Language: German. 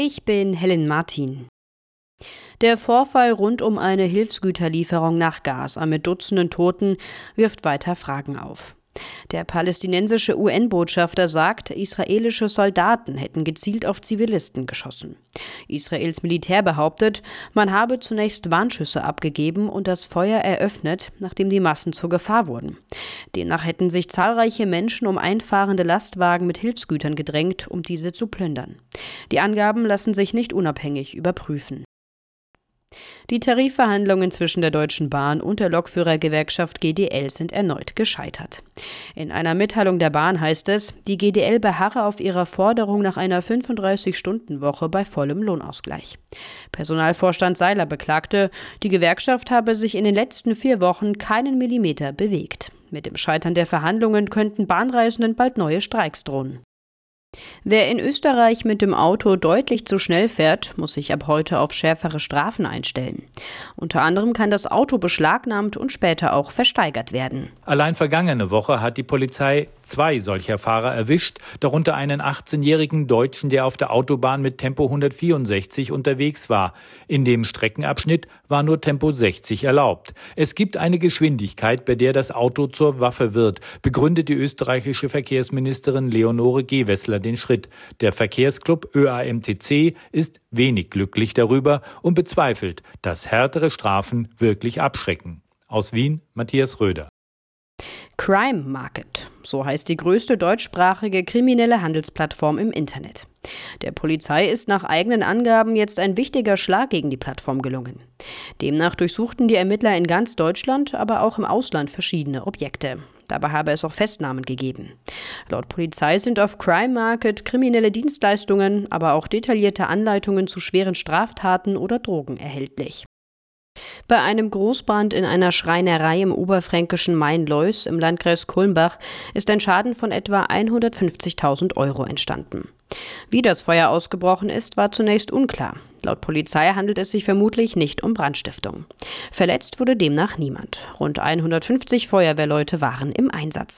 Ich bin Helen Martin. Der Vorfall rund um eine Hilfsgüterlieferung nach Gaza mit Dutzenden Toten wirft weiter Fragen auf. Der palästinensische UN-Botschafter sagt, israelische Soldaten hätten gezielt auf Zivilisten geschossen. Israels Militär behauptet, man habe zunächst Warnschüsse abgegeben und das Feuer eröffnet, nachdem die Massen zur Gefahr wurden. Demnach hätten sich zahlreiche Menschen um einfahrende Lastwagen mit Hilfsgütern gedrängt, um diese zu plündern. Die Angaben lassen sich nicht unabhängig überprüfen. Die Tarifverhandlungen zwischen der Deutschen Bahn und der Lokführergewerkschaft GDL sind erneut gescheitert. In einer Mitteilung der Bahn heißt es, die GDL beharre auf ihrer Forderung nach einer 35-Stunden-Woche bei vollem Lohnausgleich. Personalvorstand Seiler beklagte, die Gewerkschaft habe sich in den letzten vier Wochen keinen Millimeter bewegt. Mit dem Scheitern der Verhandlungen könnten Bahnreisenden bald neue Streiks drohen. Wer in Österreich mit dem Auto deutlich zu schnell fährt, muss sich ab heute auf schärfere Strafen einstellen. Unter anderem kann das Auto beschlagnahmt und später auch versteigert werden. Allein vergangene Woche hat die Polizei zwei solcher Fahrer erwischt, darunter einen 18-jährigen Deutschen, der auf der Autobahn mit Tempo 164 unterwegs war. In dem Streckenabschnitt war nur Tempo 60 erlaubt. Es gibt eine Geschwindigkeit, bei der das Auto zur Waffe wird, begründet die österreichische Verkehrsministerin Leonore Gewessler den Schritt. Der Verkehrsclub ÖAMTC ist wenig glücklich darüber und bezweifelt, dass härtere Strafen wirklich abschrecken. Aus Wien Matthias Röder. Crime Market, so heißt die größte deutschsprachige kriminelle Handelsplattform im Internet. Der Polizei ist nach eigenen Angaben jetzt ein wichtiger Schlag gegen die Plattform gelungen. Demnach durchsuchten die Ermittler in ganz Deutschland, aber auch im Ausland verschiedene Objekte. Dabei habe es auch Festnahmen gegeben. Laut Polizei sind auf Crime Market kriminelle Dienstleistungen, aber auch detaillierte Anleitungen zu schweren Straftaten oder Drogen erhältlich. Bei einem Großbrand in einer Schreinerei im oberfränkischen Main-Leus im Landkreis Kulmbach ist ein Schaden von etwa 150.000 Euro entstanden. Wie das Feuer ausgebrochen ist, war zunächst unklar. Laut Polizei handelt es sich vermutlich nicht um Brandstiftung. Verletzt wurde demnach niemand. Rund 150 Feuerwehrleute waren im Einsatz.